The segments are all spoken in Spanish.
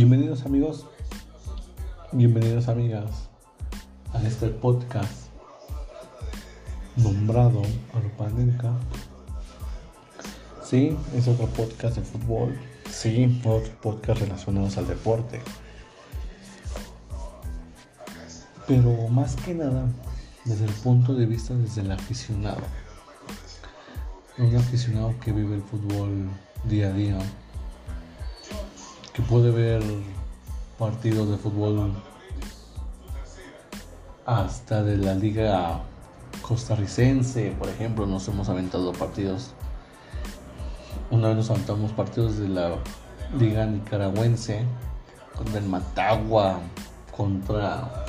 Bienvenidos amigos, bienvenidos amigas a este podcast nombrado Arupanenka. Sí, es otro podcast de fútbol. Sí, otro podcast relacionados al deporte. Pero más que nada, desde el punto de vista desde el aficionado. Un aficionado que vive el fútbol día a día que puede ver partidos de fútbol hasta de la liga costarricense, por ejemplo, nos hemos aventado partidos. Una vez nos aventamos partidos de la liga nicaragüense contra el Matagua, contra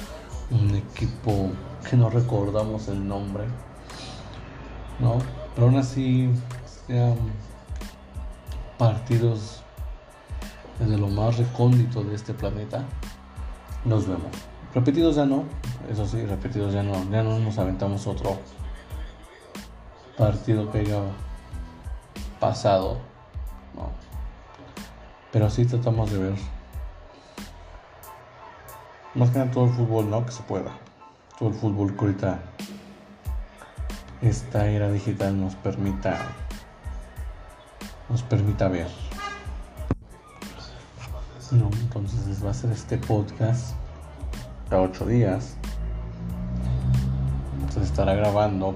un equipo que no recordamos el nombre, ¿no? Pero aún así, sean partidos desde lo más recóndito de este planeta, nos vemos. Repetidos ya no, eso sí, repetidos ya no, ya no nos aventamos otro partido que haya pasado. Pero sí tratamos de ver más que nada todo el fútbol, ¿no? Que se pueda. Todo el fútbol que ahorita esta era digital nos permita nos permita ver. No, entonces va a ser este podcast cada ocho días. Se estará grabando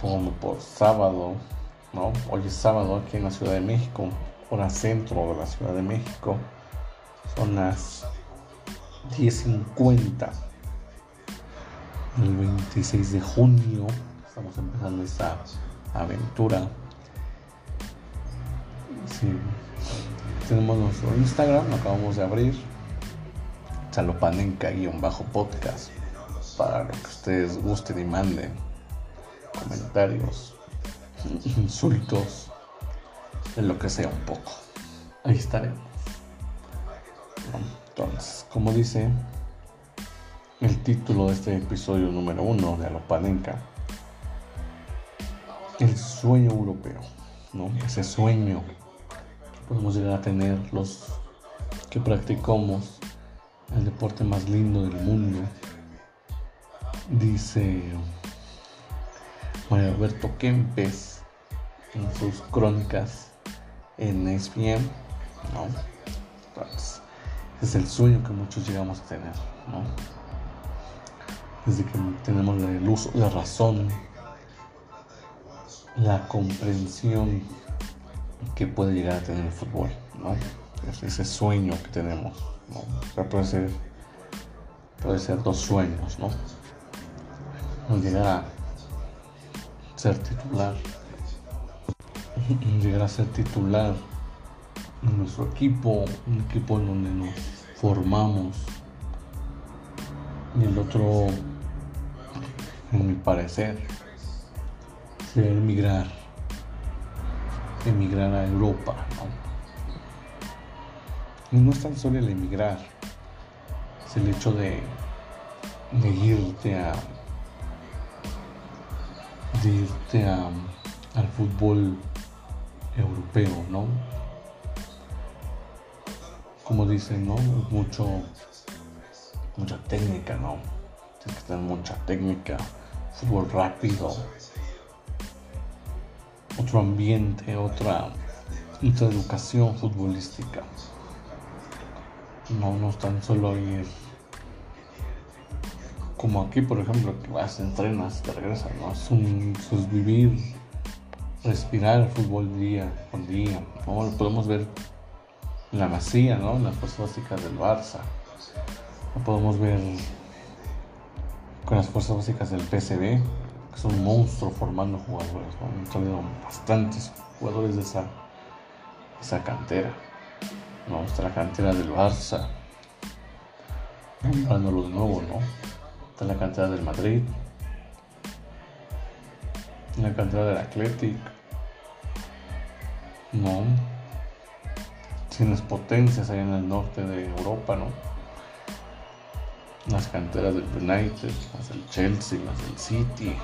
como por sábado, ¿no? Hoy es sábado aquí en la Ciudad de México, hora centro de la Ciudad de México. Son las 10.50 el 26 de junio. Estamos empezando esta aventura. Sí. Tenemos nuestro Instagram, lo acabamos de abrir. Chalopanenca-podcast. Para lo que ustedes gusten y manden. Comentarios, insultos, de lo que sea un poco. Ahí estaremos. Entonces, como dice el título de este episodio número uno de Alopanenca, el sueño europeo, ¿no? Ese sueño podemos llegar a tener los que practicamos el deporte más lindo del mundo. Dice Mario Alberto Kempes en sus crónicas en ESPN, ¿no? es el sueño que muchos llegamos a tener. Desde que tenemos el uso, la razón, la comprensión que puede llegar a tener el fútbol, ¿no? ese sueño que tenemos, ¿no? puede ser, puede ser dos sueños, ¿no? Llegar a ser titular, llegar a ser titular en nuestro equipo, un equipo en donde nos formamos. Y el otro, en mi parecer, sería emigrar emigrar a Europa. ¿no? Y no es tan solo el emigrar, es el hecho de, de irte a irte a, al fútbol europeo, ¿no? Como dicen, ¿no? Mucho, mucha técnica, ¿no? Tienes que tener mucha técnica, fútbol rápido, otro ambiente, otra, otra educación futbolística. No, no tan solo ir como aquí, por ejemplo, que vas, entrenas, te regresas, ¿no? Es, un, es vivir, respirar el fútbol día con día. ¿no? Lo podemos ver en la Masía, ¿no? En las fuerzas básicas del Barça. Lo podemos ver con las fuerzas básicas del PSV es un monstruo formando jugadores. Han salido bastantes jugadores de esa, esa cantera. ¿no? Está la cantera del Barça. Nombrándolo de nuevo, ¿no? Está la cantera del Madrid. La cantera del Athletic. No. Tienes potencias ahí en el norte de Europa, ¿no? Las canteras del United, las del Chelsea, las del City,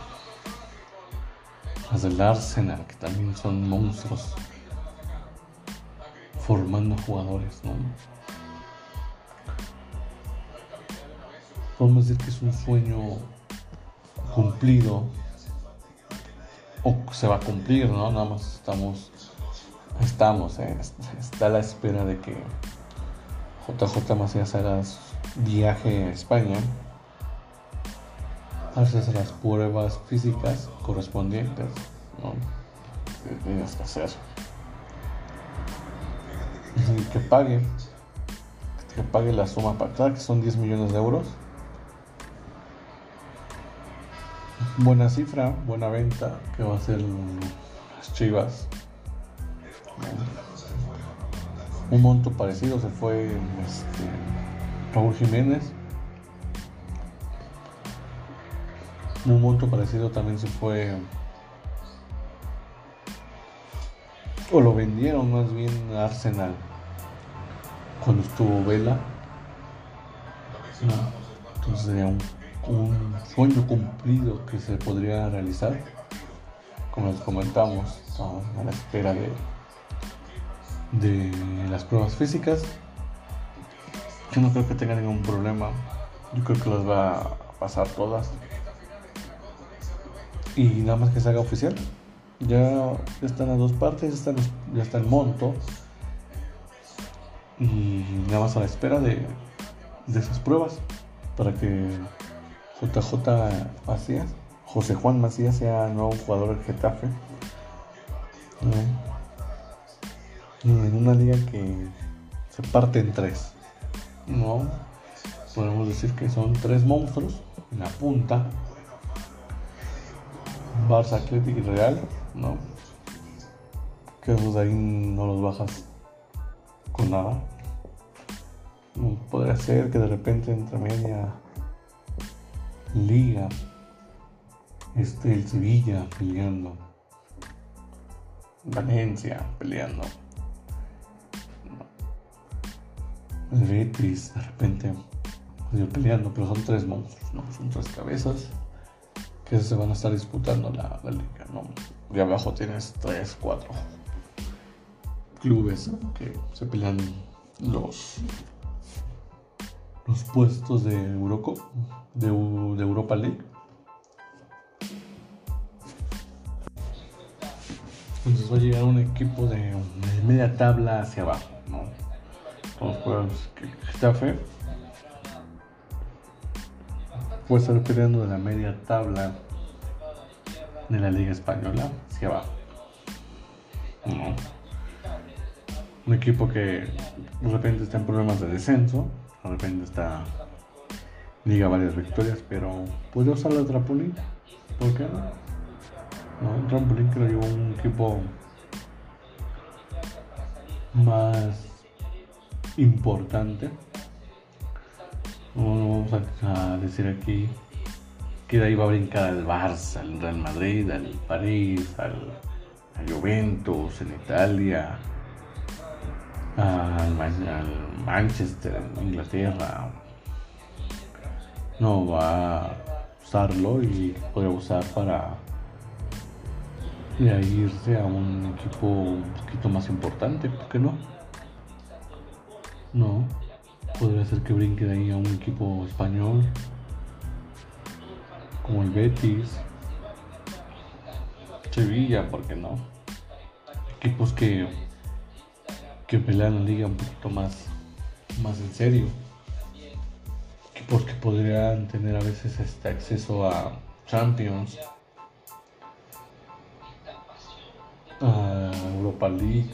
ninfas del Arsenal, que también son monstruos, formando jugadores, ¿no? Podemos decir que es un sueño cumplido, o se va a cumplir, ¿no? Nada más estamos, estamos, ¿eh? está a la espera de que JJ Macías haga su viaje a España haces las pruebas físicas correspondientes, ¿no? Que tienes que hacer. Que pague, que pague la suma pactada, que son 10 millones de euros. Buena cifra, buena venta, que va a ser las Chivas un monto parecido se fue este, Raúl Jiménez. Un monto parecido también se fue. O lo vendieron más bien Arsenal. Cuando estuvo Vela. Entonces sería un, un sueño cumplido que se podría realizar. Como les comentamos, estamos a la espera de de las pruebas físicas. Yo no creo que tenga ningún problema. Yo creo que las va a pasar todas. Y nada más que se haga oficial. Ya están las dos partes, ya está, el monto. Y nada más a la espera de, de esas pruebas. Para que JJ Macías, José Juan Macías sea nuevo jugador del Getafe en una liga que se parte en tres. ¿no? Podemos decir que son tres monstruos en la punta. Barça, Atlético y Real, ¿no? Que esos ahí no los bajas con nada. Podría ser que de repente entre media liga esté el Sevilla peleando. Valencia peleando. el Betis de repente peleando, pero son tres monstruos, ¿no? Son tres cabezas que se van a estar disputando la, liga, ¿no? Y abajo tienes tres, cuatro clubes que se pelean los los puestos de Euroco, de, de Europa League. Entonces va a llegar un equipo de media tabla hacia abajo, ¿no? los juegos Getafe puede estar peleando de la media tabla de la Liga Española hacia abajo. Un equipo que de repente está en problemas de descenso, de repente está liga varias victorias, pero puede usar la trampolín, ¿por qué no? no trampolín que lo llevó un equipo más importante. Vamos a, decir aquí que de ahí va a brincar al Barça, al Real Madrid, al París, al, Juventus en Italia, al, Manchester en Inglaterra. No va a usarlo y podría usar para irse a un equipo un poquito más importante, ¿por qué no? No, podría ser que brinque de ahí a un equipo español como el Betis, Sevilla, ¿por qué no? Equipos que, que pelean la liga un poquito más, más en serio. Equipos que podrían tener a veces este acceso a Champions, a Europa League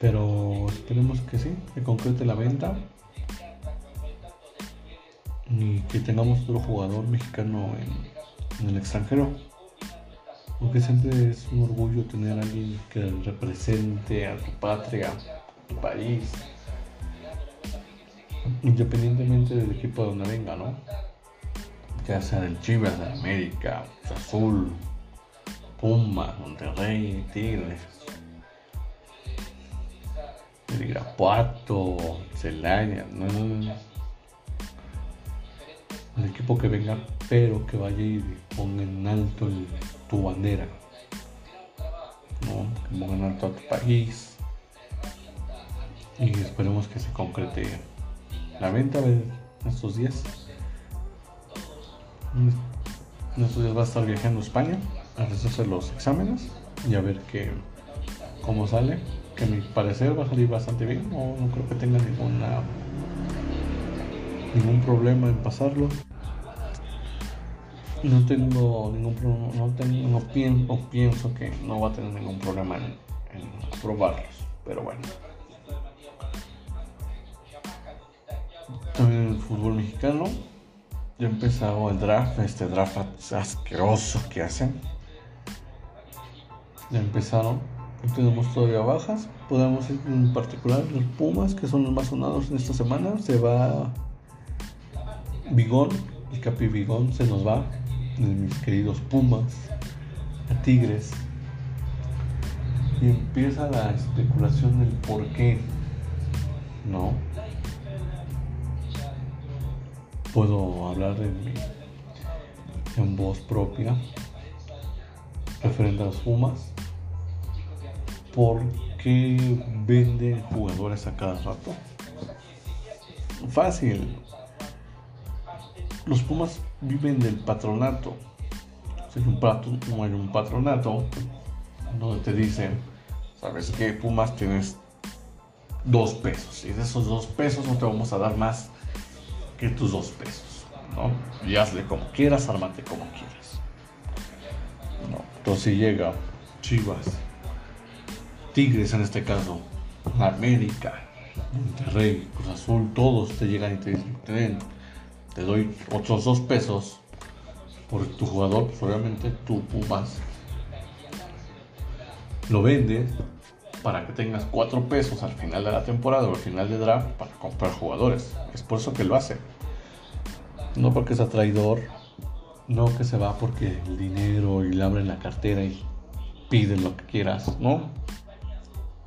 pero esperemos que sí, que concrete la venta y que tengamos otro jugador mexicano en, el extranjero. Porque siempre es un orgullo tener a alguien que represente a tu patria, a tu país, independientemente del equipo de donde venga, ¿no? Ya sea del Chivas, de América, Azul, Puma, Monterrey, Tigres el Irapuato, Celaya, no, El equipo que venga, pero que vaya y ponga en alto tu bandera. ¿no? Que ponga en alto a tu país. Y esperemos que se concrete la venta. estos días. En estos días va a estar viajando a España a hacerse los exámenes y a ver qué, cómo sale. Que a mi parecer va a salir bastante bien. No, no creo que tenga ninguna ningún problema en pasarlo. No tengo ningún problema, no, tengo, no pienso, pienso que no va a tener ningún problema en, en aprobarlos, pero bueno. También el fútbol mexicano. Ya empezado el draft, este draft asqueroso que hacen. Ya empezaron. Tenemos todavía bajas. Podemos ir en particular los Pumas, que son los más sonados en esta semana. Se va Bigón, el Capi Bigón se nos va. Mis queridos Pumas, a Tigres. Y empieza la especulación del por qué. ¿No? puedo hablar en, en voz propia referente a los Pumas. ¿Por qué venden jugadores a cada rato? Fácil. Los Pumas viven del patronato. Hay un, hay un patronato donde te dicen, ¿sabes qué? Pumas tienes dos pesos. Y de esos dos pesos no te vamos a dar más que tus dos pesos, ¿no? Y hazle como quieras, ármate como quieras. Entonces llega Chivas, Tigres en este caso, América, Monterrey, Cruz Azul, todos te llegan y te dicen, te doy otros dos pesos por tu jugador, pues obviamente tú Pumas lo vendes para que tengas cuatro pesos al final de la temporada o al final de draft para comprar jugadores. Es por eso que lo hace. No porque sea traidor, no que se va porque el dinero y le abren la cartera y piden lo que quieras, no.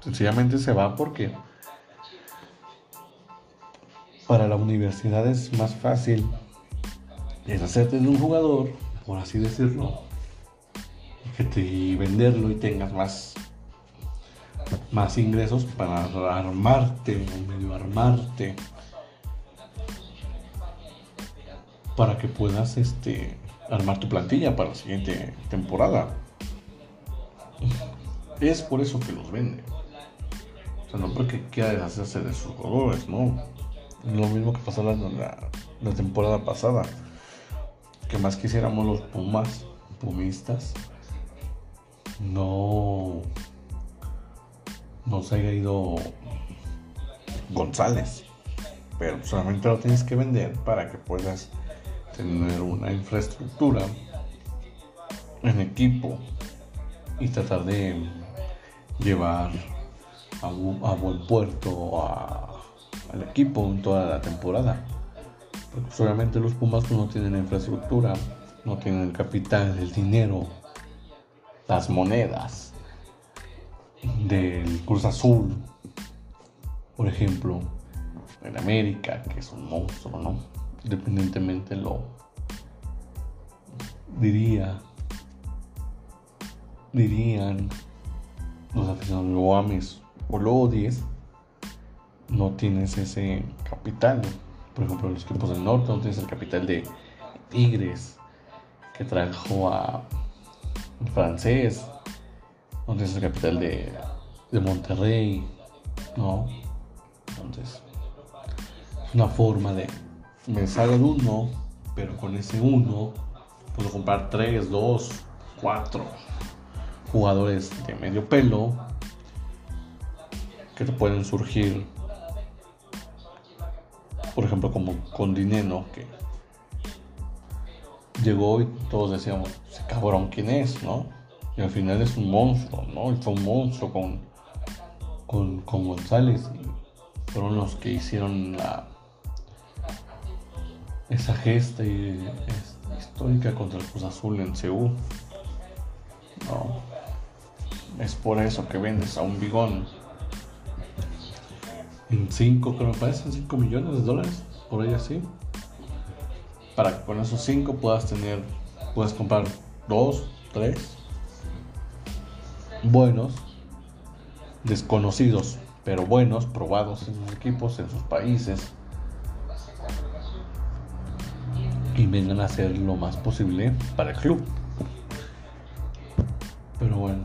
Sencillamente se va porque para la universidad es más fácil deshacerte de un jugador, por así decirlo, que te venderlo y tengas más más ingresos para armarte o medio armarte para que puedas este, armar tu plantilla para la siguiente temporada. Es por eso que los vende. No porque quiera deshacerse de sus jugadores, no. Lo mismo que pasó la, la, temporada pasada. Que más quisiéramos los Pumas, Pumistas, no, no se haya ido González. Pero solamente lo tienes que vender para que puedas tener una infraestructura en equipo y tratar de llevar a, buen puerto al equipo en toda la temporada. Porque obviamente los Pumas no tienen infraestructura, no tienen el capital, el dinero, las monedas del Cruz Azul, por ejemplo, en América, que es un monstruo, ¿no? independientemente lo diría dirían los aficionados lo ames o no tienes ese capital. Por ejemplo los equipos del norte no tienes el capital de Tigres que trajo a francés. No tienes el capital de, de Monterrey no entonces es una forma de me sale el uno, pero con ese uno puedo comprar 3, 2, 4 jugadores de medio pelo que te pueden surgir, por ejemplo, como con Dineno, que llegó y todos decíamos, ese cabrón quién es, ¿no? Y al final es un monstruo, ¿no? Y fue un monstruo con, con, con González. Y fueron los que hicieron la, esa gesta histórica contra el Cruz Azul en Seúl. No. Es por eso que vendes a un bigón 5, que me parecen 5 millones de dólares, por ahí así. Para que con esos 5 puedas tener, puedas comprar 2, 3 buenos, desconocidos, pero buenos, probados en sus equipos, en sus países y vengan a hacer lo más posible para el club. Pero bueno,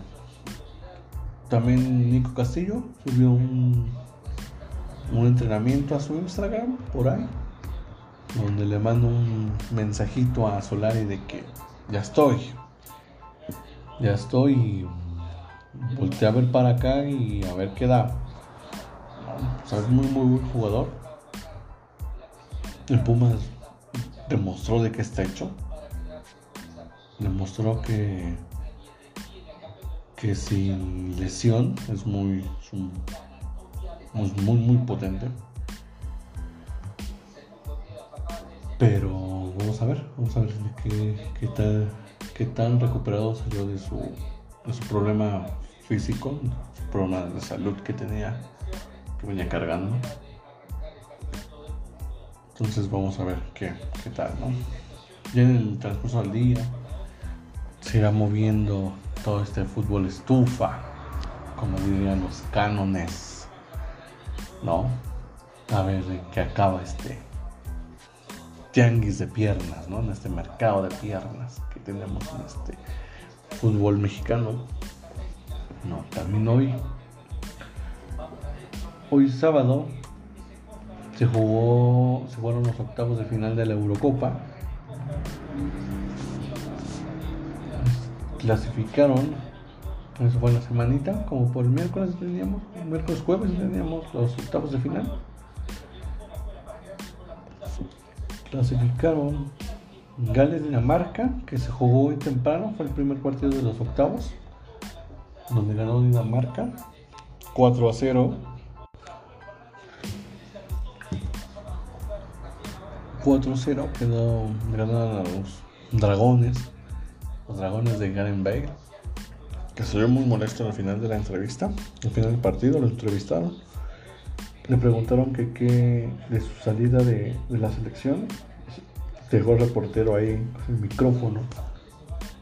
también Nico Castillo subió un, un entrenamiento a su Instagram por ahí, donde le mando un mensajito a Solari de que ya estoy, ya estoy y volteé a ver para acá y a ver qué da. O es muy, muy buen jugador. El Pumas demostró de qué está hecho. Demostró que que sin lesión es muy, muy, muy, potente. Pero vamos a ver, vamos a ver qué, qué, tal, qué tan recuperado salió de su, de su problema físico, problema de salud que tenía, que venía cargando. Entonces vamos a ver qué, qué tal, ¿no? Ya en el transcurso del día se irá moviendo todo este fútbol estufa, como dirían los cánones, ¿no? A ver en qué acaba este tianguis de piernas, ¿no? En este mercado de piernas que tenemos en este fútbol mexicano. No, también hoy. Hoy sábado se jugó, se fueron los octavos de final de la Eurocopa clasificaron, eso fue la semanita, como por el miércoles teníamos, miércoles jueves teníamos los octavos de final. Clasificaron Gales Dinamarca, que se jugó hoy temprano, fue el primer partido de los octavos, donde ganó Dinamarca 4 a 0. 4 a 0 quedó ganaron a los dragones los dragones de Garen Bale, que se vio muy molesto al final de la entrevista, al final del partido, lo entrevistaron. Le preguntaron que qué de su salida de, la selección. Dejó el reportero ahí el micrófono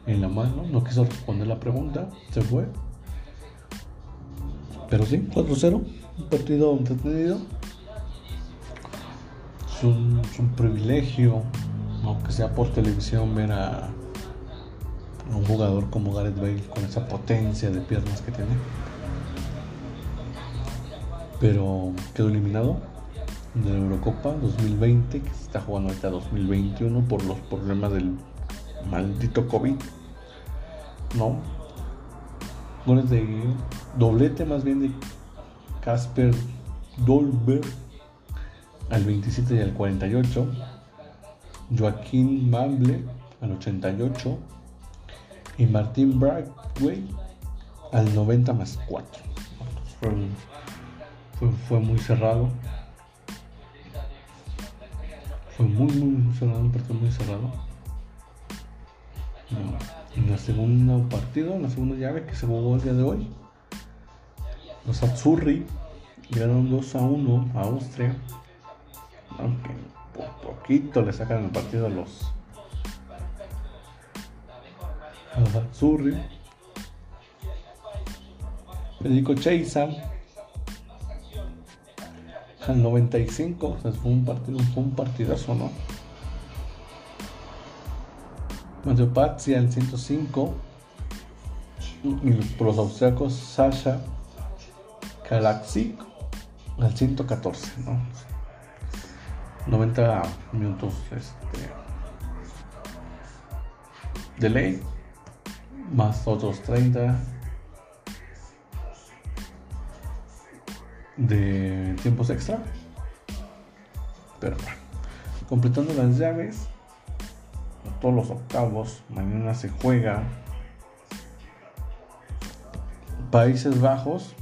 en la mano, no quiso responder la pregunta, se fue. Pero sí, 4-0, un partido entretenido. Es un, es un privilegio, aunque sea por televisión, ver a, un jugador como Gareth Bale con esa potencia de piernas que tiene. Pero quedó eliminado de la Eurocopa 2020, que se está jugando ahorita 2021 por los problemas del maldito COVID. No. Goles de doblete más bien de Casper Dolberg al 27 y al 48. Joaquín Mamble al 88 y Martín Bragway al 90 más 4. Fue, muy cerrado. Fue muy, muy cerrado, un partido muy cerrado. en la segunda partido, en la segunda llave que se jugó el día de hoy, los Azzurri ganaron 2 a 1 a Austria. Aunque por poquito le sacan el partido a los Surri, Federico Cheiza. Al 95, o sea, fue un partido, fue un partidazo, ¿no? Mario Pazzi al 105 y por los austriacos Sasha Kalaksik al 114, ¿no? 90 minutos este, de ley más otros 30 de tiempos extra. Pero bueno, completando las llaves, todos los octavos, mañana se juega Países Bajos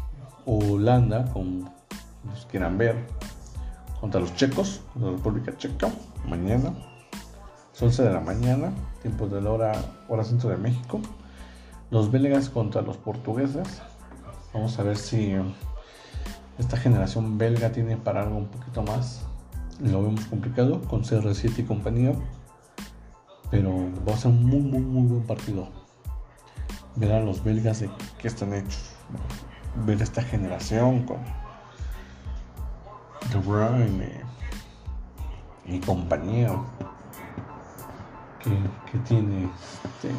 o Holanda, como quieran ver, contra los checos, la República Checa, mañana. Son 11 de la mañana, tiempos de la hora, hora centro de México. Los belgas contra los portugueses. Vamos a ver si esta generación belga tiene para algo un poquito más. Lo vemos complicado con CR7 y compañía. Pero va a ser un muy, muy, muy buen partido. Ver a los belgas de qué están hechos. Ver esta generación con De Bruyne y compañía. que, tiene, este,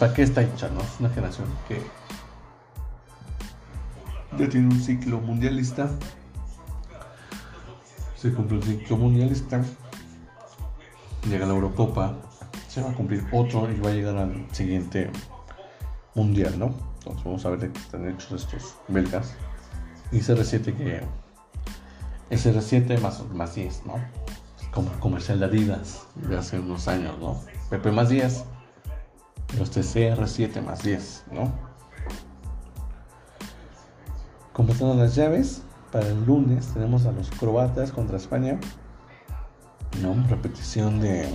¿para qué está hecha? ¿no? Es una generación que ya tiene un ciclo mundialista. Se cumple un ciclo mundialista. Llega la Eurocopa. Se va a cumplir otro y va a llegar al siguiente mundial, ¿no? Entonces vamos a ver de qué están hechos estos belgas. Y CR7 que es CR7 más, más 10, ¿no? Como comercial de Adidas de hace unos años, ¿no? PP más 10. Los TCR7 más 10, ¿no? Completando las llaves, para el lunes tenemos a los croatas contra España. ¿no? Repetición de.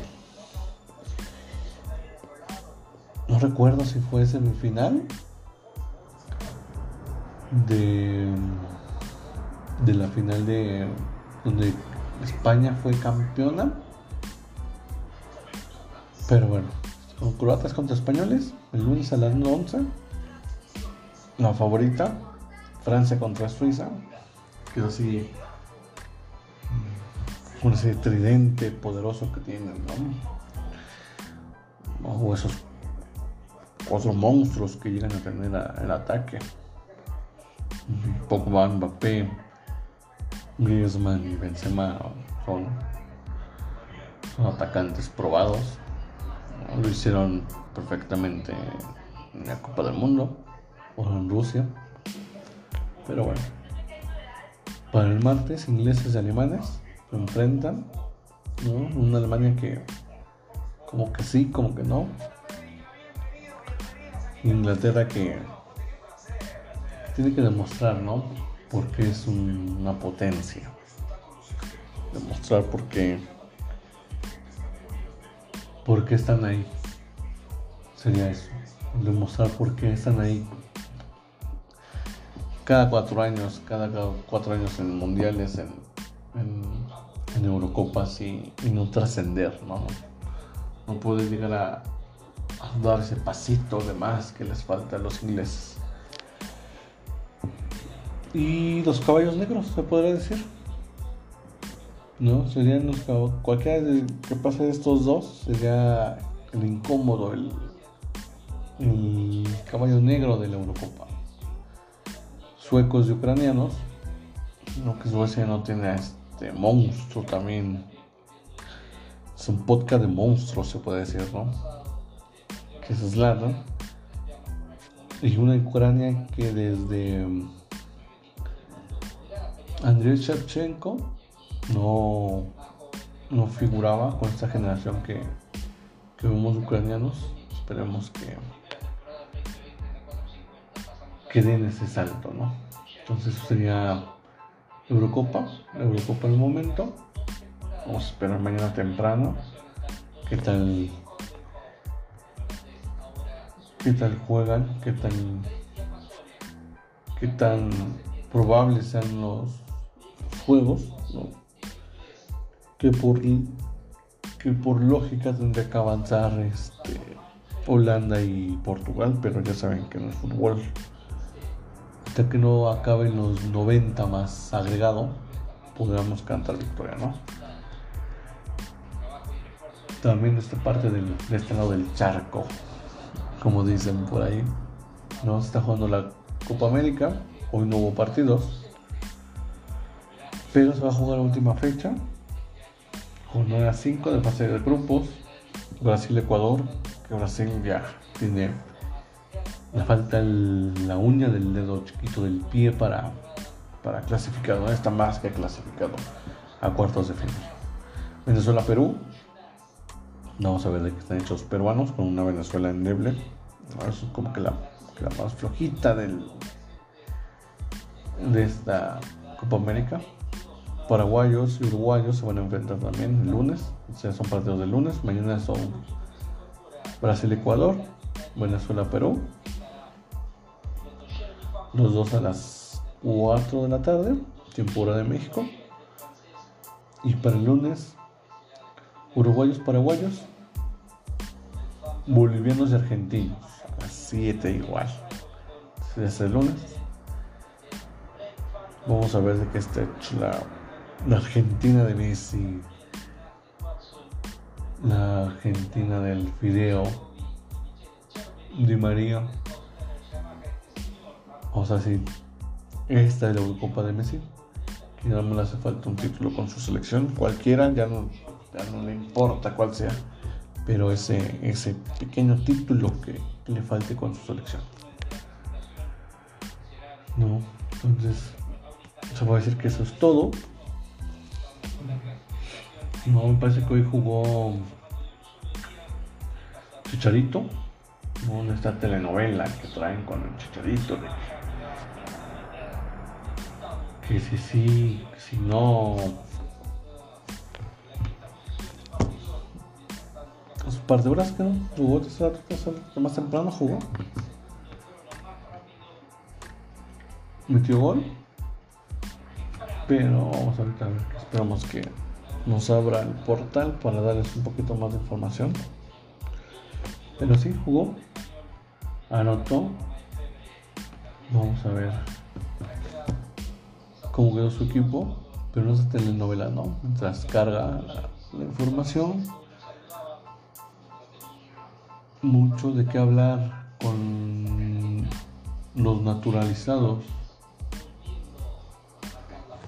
No recuerdo si fue semifinal de, de la final de donde España fue campeona. Pero bueno, con croatas contra españoles, el lunes a las 11. La favorita, Francia contra Suiza. Que así. Con ese tridente poderoso que tienen, ¿no? O esos cuatro monstruos que llegan a tener el ataque. Pogba, Mbappé, Griezmann y Benzema son, son atacantes probados. Lo hicieron perfectamente en la Copa del Mundo o en Rusia. Pero bueno, para el martes, ingleses y alemanes se enfrentan. Una Alemania que, como que sí, como que no. Inglaterra que tiene que demostrar, ¿no? Porque es una potencia. Demostrar por qué. ¿Por qué están ahí? Sería eso. Demostrar por qué están ahí. Cada cuatro años, cada, cuatro años en mundiales, en, Eurocopas y, no trascender, ¿no? No puede llegar a, a dar ese pasito de más que les falta a los ingleses y los caballos negros, se podría decir. ¿No? Serían los. Cualquiera de, que pase de estos dos sería el incómodo, el, caballo negro de la Eurocopa. Suecos y ucranianos. No que Suecia no tiene a este monstruo también. Es un podcast de monstruos, se puede decir, ¿no? Que es Zlatan. Y una Ucrania que desde Andrei Shevchenko no, no figuraba con esta generación que, que vemos ucranianos. Esperemos que, que den ese salto, ¿no? Entonces sería Eurocopa, Eurocopa el momento. Vamos a esperar mañana temprano. ¿Qué tal? ¿Qué tal juegan? ¿Qué tan, qué tan probables sean los juegos, que, por, que por lógica tendría que avanzar este, Holanda y Portugal, pero ya saben que no es fútbol. Hasta que no acaben los 90 más agregado, podríamos cantar victoria, ¿no? También esta parte del, de este lado del charco, como dicen por ahí, ¿no? Se está jugando la Copa América, hoy no hubo partidos, pero se va a jugar la última fecha con 9 a 5 de fase de grupos. Brasil-Ecuador, que Brasil ya tiene. Le falta la uña del dedo chiquito del pie para, para clasificar, ¿no? está más que clasificado a cuartos de final. Venezuela-Perú, vamos a ver de qué están hechos peruanos con una Venezuela endeble. Es como que la, la más flojita del, de esta Copa América paraguayos y uruguayos se van a enfrentar también el lunes. O sea, son partidos del lunes. Mañana son Brasil-Ecuador, Venezuela-Perú. Los dos a las 4 de la tarde, tiempo hora de México. Y para el lunes, uruguayos, paraguayos, bolivianos y argentinos. A las 7 igual. Es el lunes. Vamos a ver de qué está hecho la la Argentina de Messi. la Argentina del Fideo, Di María. O sea, sí, esta es la Eurocopa de Messi. Que ya no le hace falta un título con su selección. Cualquiera, ya no, ya no le importa cuál sea. Pero ese, ese pequeño título que le falte con su selección. No, entonces se puede decir que eso es todo. No, me parece que hoy jugó Chicharito. No, esta telenovela que traen con el Chicharito. que si sí, si no. Un par de horas que no jugó, más temprano jugó. Metió gol. Pero vamos a ver, esperamos que nos abra el portal para darles un poquito más de información. Pero sí, jugó, anotó. Vamos a ver cómo quedó su equipo, pero no es telenovela, ¿no? Mientras carga la, información, mucho de qué hablar con los naturalizados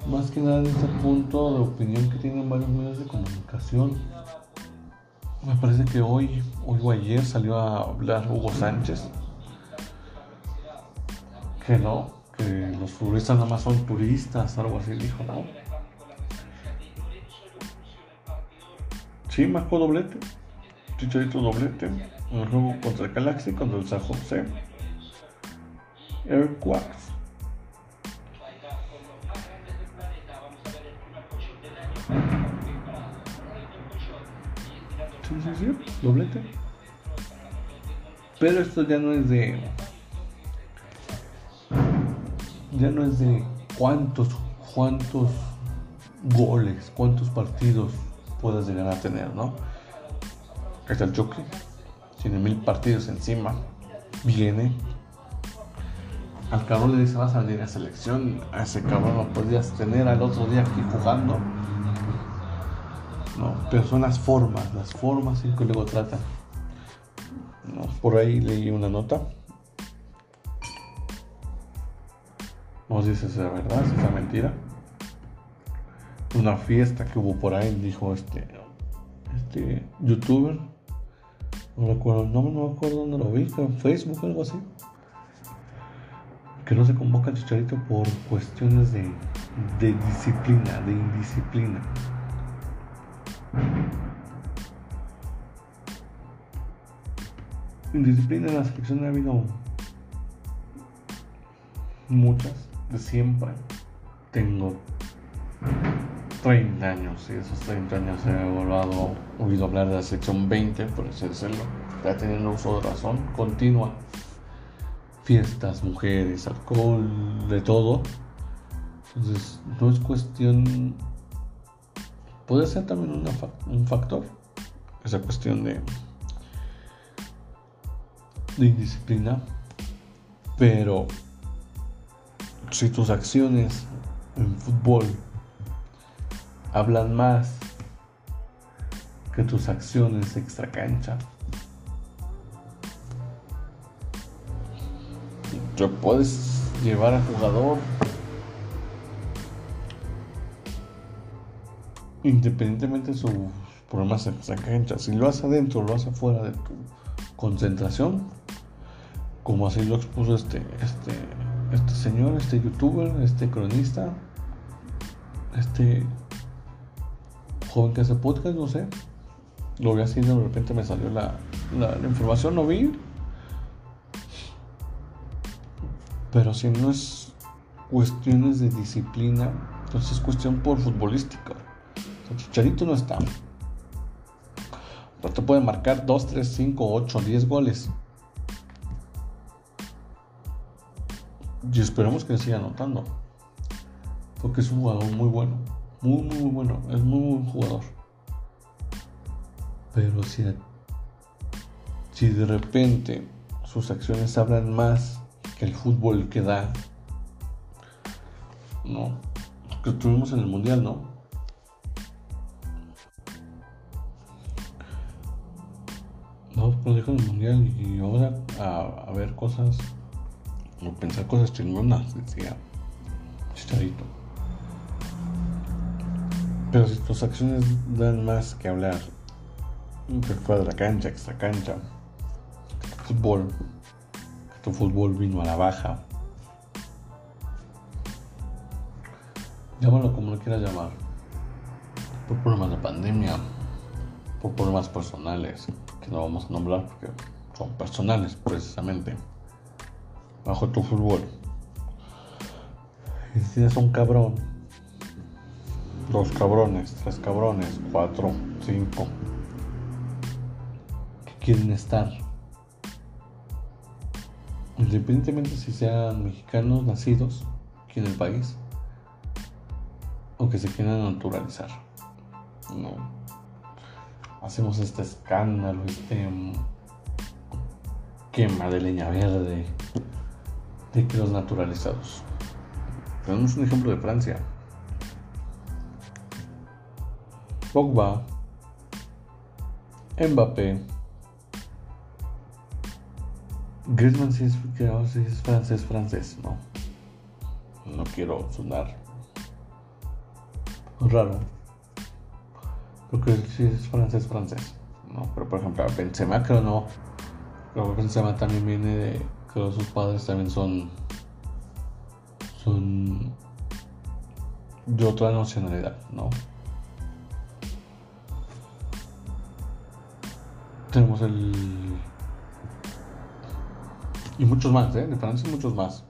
más que nada en este punto de opinión que tienen varios medios de comunicación. Me parece que hoy, hoy o ayer salió a hablar Hugo Sánchez. Que no, que los futbolistas nada más son turistas, algo así dijo, ¿no? Sí, marcó doblete. Chicharito doblete. El juego contra el Galaxy, contra el San José. Air Doblete. Pero esto ya no es de. Ya no es de cuántos, cuántos goles, cuántos partidos puedas llegar a tener, ¿no? Está el choque, tiene mil partidos encima, viene. Al cabrón le dice vas a venir a selección, a ese cabrón lo podías tener al otro día aquí jugando ¿no? Pero son las formas, las formas en que luego tratan. Por ahí leí una nota. No sé si es verdad, si es mentira. Una fiesta que hubo por ahí, dijo este, este youtuber. No recuerdo el no me acuerdo dónde lo vi, en Facebook o algo así. Que no se convoca al chicharito por cuestiones de disciplina, de indisciplina. Indisciplina en la selección ha habido muchas, de siempre. Tengo 30 años y esos 30 años he volvado, oído hablar de la sección 20, por así decirlo. Ya teniendo uso de razón, continua. Fiestas, mujeres, alcohol, de todo. Entonces, no es cuestión puede ser también un factor, esa cuestión de, de indisciplina, pero si tus acciones en fútbol hablan más que tus acciones extra cancha, te puedes llevar al jugador independientemente de sus problemas en si lo hace adentro o lo hace fuera de tu concentración, como así lo expuso este, este, este señor, este youtuber, este cronista, este joven que hace podcast, no sé, lo vi así, de repente me salió la, la, información, no vi, pero si no es cuestiones de disciplina, entonces es cuestión por futbolística. Chicharito no está. Pero te puede marcar 2, 3, 5, 8, 10 goles. Y esperemos que siga anotando. Porque es un jugador muy bueno. Muy, muy, muy bueno. Es muy buen jugador. Pero si, si de repente sus acciones hablan más que el fútbol que da, no, que tuvimos en el mundial, ¿no? No, dejo el mundial y ahora a, ver cosas o pensar cosas chingonas, decía Chicharito. Pero si tus acciones dan más que hablar, que fuera de la cancha, extra cancha, fútbol, que tu fútbol vino a la baja, llámalo como lo quieras llamar, por problemas de pandemia, por problemas personales, no vamos a nombrar porque son personales precisamente, bajo tu fútbol. Y si tienes un cabrón, dos cabrones, tres cabrones, cuatro, cinco, que quieren estar, independientemente si sean mexicanos nacidos aquí en el país, o que se quieran naturalizar. No. Hacemos este escándalo, este mm, quema de leña verde de que los naturalizados. Tenemos un ejemplo de Francia. Pogba, Mbappé, Griezmann si es, si es francés, francés, no. No quiero sonar raro. Creo que sí es francés, francés. No, pero por ejemplo, Benzema creo no. Que Benzema también viene de. Creo que sus padres también son. Son. De otra nacionalidad, ¿no? Tenemos el. Y muchos más, ¿eh? De Francia, muchos más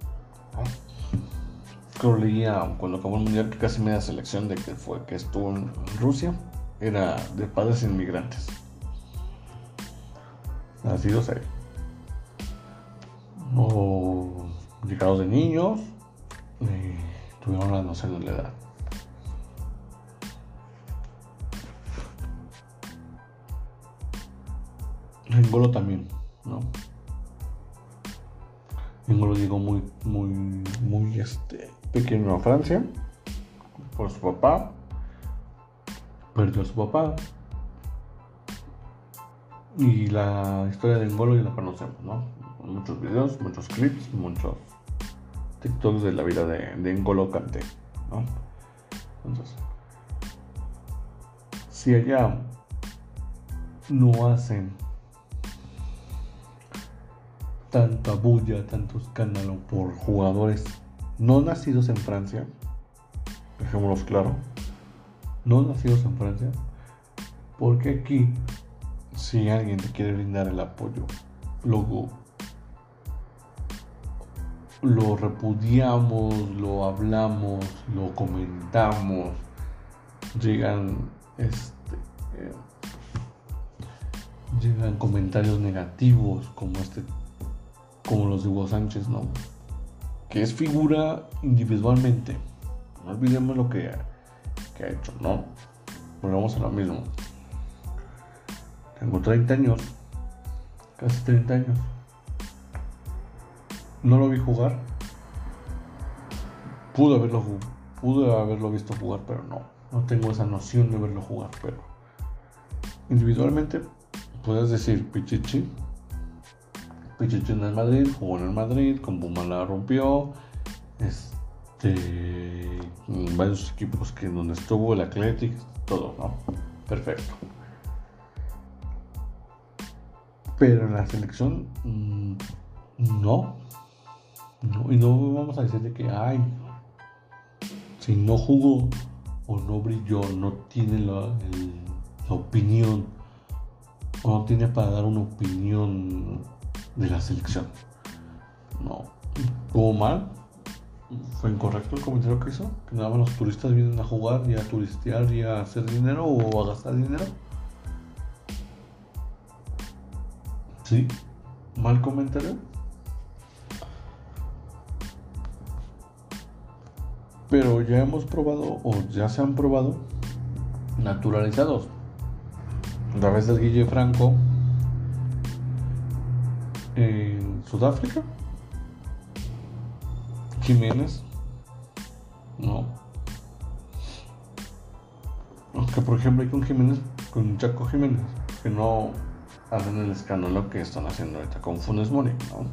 creo leía cuando acabó el mundial que casi media selección de que fue que estuvo en Rusia era de padres inmigrantes. Nacidos ahí. O llegados de niños y tuvieron la noción de la edad. Engolo también no Engolo llegó muy muy muy este pequeño a Francia por su papá. Perdió a su papá. Y la historia de Engolo ya la conocemos, ¿no? Muchos videos, muchos clips, muchos TikToks de la vida de, de Engolo Kanté, ¿no? Entonces, si allá no hacen tanta bulla, tanto escándalo por jugadores no nacidos en Francia, dejémoslo claro, no nacidos en Francia, porque aquí, si alguien te quiere brindar el apoyo, luego lo repudiamos, lo hablamos, lo comentamos, llegan este eh, llegan comentarios negativos como este como los de Hugo Sánchez, ¿no? que es figura individualmente. No olvidemos lo que, que ha hecho, ¿no? Volvemos a lo mismo. Tengo 30 años, casi 30 años. No lo vi jugar. Pude haberlo, pude haberlo visto jugar, pero no. No tengo esa noción de verlo jugar, pero individualmente puedes decir Pichichi Pichichi en el Madrid, jugó en el Madrid, con Puma la rompió. Este, varios equipos que donde estuvo el Athletic, todo, ¿no? Perfecto. Pero en la selección, mm, no. no. Y no vamos a decir de que, ay, si no jugó o no brilló, no tiene la, la opinión, o no tiene para dar una opinión de la selección. No. ¿Hubo mal? ¿Fue incorrecto el comentario que hizo? ¿Que nada más los turistas vienen a jugar y a turistear y a hacer dinero o a gastar dinero? ¿Sí? ¿Mal comentario? Pero ya hemos probado, o ya se han probado, naturalizados. A través del Guille Franco, en Sudáfrica. Jiménez. No. Aunque por ejemplo hay con Jiménez, con Chaco Jiménez, que no, hacen el escándalo que están haciendo ahorita con Funes Mori, ¿no?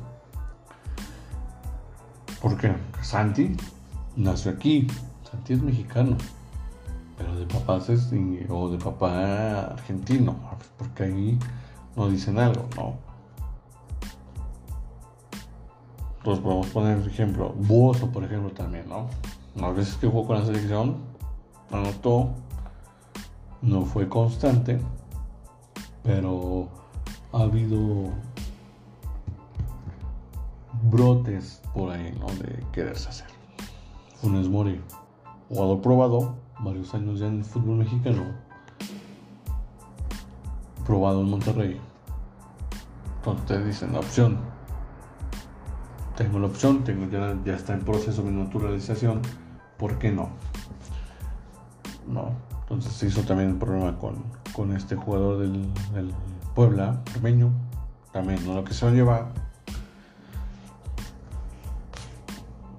Porque Santi nació aquí, Santi es mexicano, pero de papás es, o de papá argentino, porque ahí no dicen algo, ¿no? Entonces podemos poner ejemplo, Buoso por ejemplo también, ¿no? A veces que jugó con la selección, anotó, no fue constante, pero ha habido brotes por ahí, ¿no? De quererse hacer. Funes Mori, jugador probado, varios años ya en el fútbol mexicano, probado en Monterrey. Entonces dicen la opción. Tengo la opción, tengo, ya, ya está en proceso de naturalización. ¿Por qué no? No. Entonces se hizo también el problema con, con este jugador del, del Puebla, Armeño. También, ¿no? Lo que se lo lleva.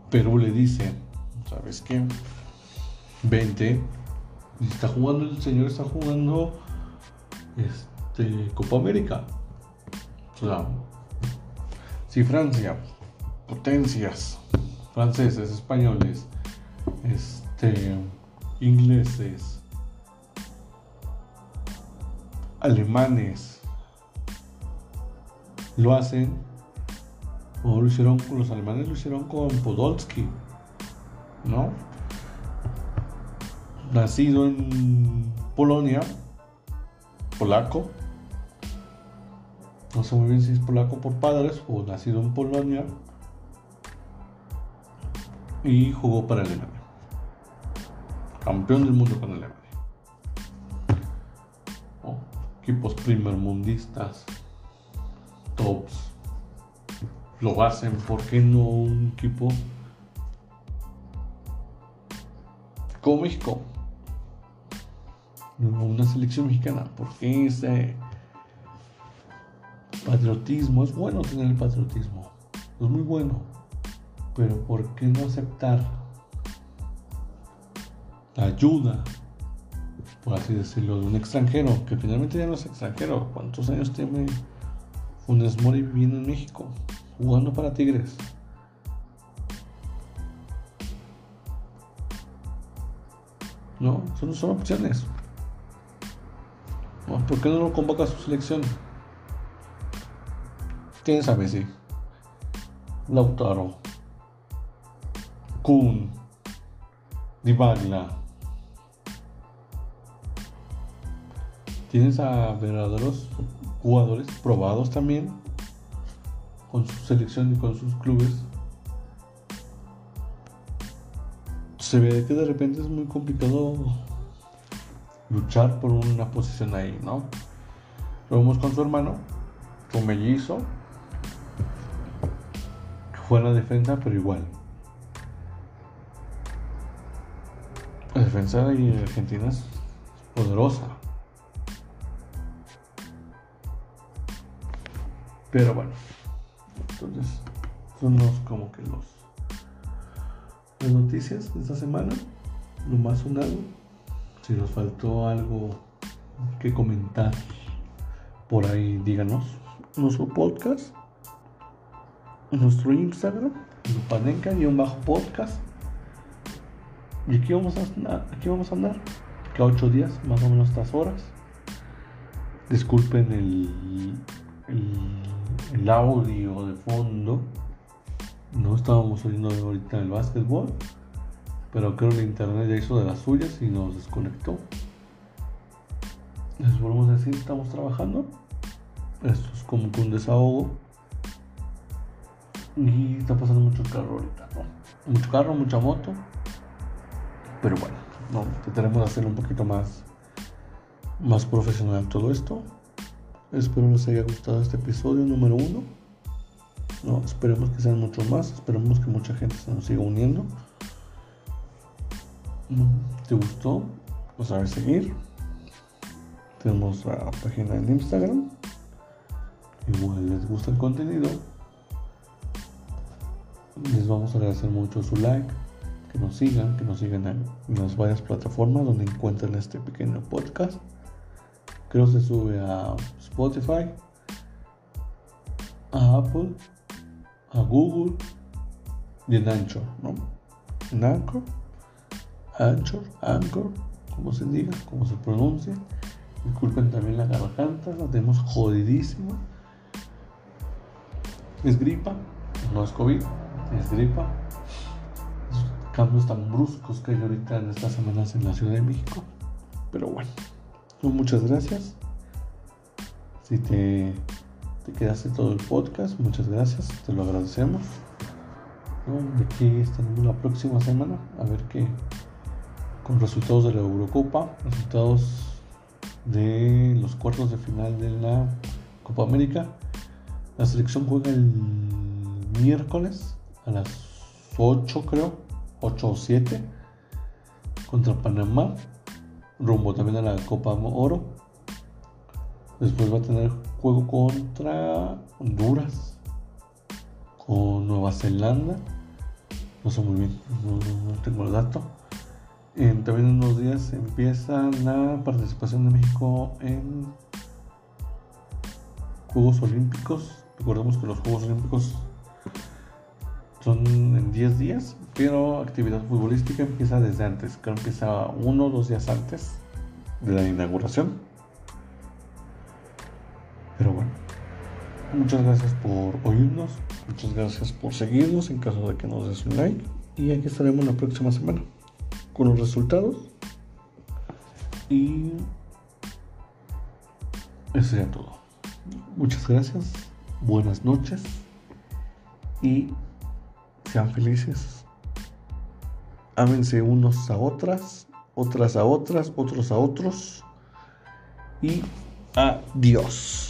Perú le dice, ¿sabes qué? Vente. Y está jugando, el señor está jugando este, Copa América. O sea, si Francia, potencias, franceses, españoles, este, ingleses, alemanes, lo hacen, o lo hicieron, los alemanes lo hicieron con Podolski, ¿no? Nacido en Polonia, polaco, no sé muy bien si es polaco por padres o nacido en Polonia, y jugó para Alemania. Campeón del mundo con Alemania. Oh, equipos primermundistas tops lo hacen, ¿por qué no un equipo como México? Una selección mexicana, porque ese patriotismo es bueno tener el patriotismo, es muy bueno, pero ¿por qué no aceptar la ayuda, por así decirlo, de un extranjero que finalmente ya no es extranjero? ¿Cuántos años tiene? Funes Mori viviendo en México, jugando para Tigres. No, son, son opciones. ¿Por qué no lo convoca a su selección? Tienes a Messi, Lautaro, Kun, Dybala. Tienes a verdaderos jugadores probados también con su selección y con sus clubes. Se ve que de repente es muy complicado luchar por una posición ahí, ¿no? Lo vemos con su hermano, con mellizo, fue la defensa, pero igual. Defensa de Argentina es poderosa. Pero bueno, entonces son los, como que los las noticias de esta semana, lo más sonado. Si nos faltó algo que comentar por ahí, díganos. Nuestro podcast, nuestro Instagram, Lupanenca y aquí vamos a aquí vamos a andar cada ocho días, más o menos estas horas. Disculpen el, el el audio de fondo. No estábamos oyendo ahorita el básquetbol, pero creo que el internet ya hizo de las suyas y nos desconectó. Les volvemos a decir, estamos trabajando. Esto es como que un desahogo. Y está pasando mucho carro ahorita, ¿no? Mucho carro, mucha moto. Pero bueno, no, trataremos de hacerlo un poquito más, más profesional todo esto. Espero les haya gustado este episodio número uno. No, esperemos que sean muchos más. Esperemos que mucha gente se nos siga uniendo. ¿Te gustó? Pues a ver seguir. Tenemos la página en Instagram. Igual les gusta el contenido. Les vamos a agradecer mucho su like, que nos sigan, que nos sigan en las varias plataformas donde encuentran este pequeño podcast. Creo que se sube a Spotify, a Apple, a Google y en Anchor, ¿no? En Anchor, Anchor, Anchor, como se diga, como se pronuncie. Disculpen también la garganta, la tenemos jodidísima. Es gripa, no es COVID, es gripa. Cambios tan bruscos que hay ahorita en estas semanas en la Ciudad de México. Pero bueno, pues muchas gracias. Si te, te quedaste todo el podcast, muchas gracias, te lo agradecemos. De aquí estaremos la próxima semana a ver qué con resultados de la Eurocopa, resultados de los cuartos de final de la Copa América. La selección juega el miércoles a las 8 creo, 8 o 7 contra Panamá, rumbo también a la Copa Oro. Después va a tener juego contra Honduras, con Nueva Zelanda. No sé muy bien, no, tengo el dato. también en unos días empieza la participación de México en Juegos Olímpicos. Recordemos que los Juegos Olímpicos son en 10 días, pero actividad futbolística empieza desde antes. Creo que empieza uno o dos días antes de la inauguración. Pero bueno, muchas gracias por oírnos, muchas gracias por seguirnos en caso de que nos des un like. Y aquí estaremos la próxima semana con los resultados. Y eso sería todo. Muchas gracias, buenas noches y sean felices. Ámense unos a otras, otras a otras, otros a otros. Y adiós.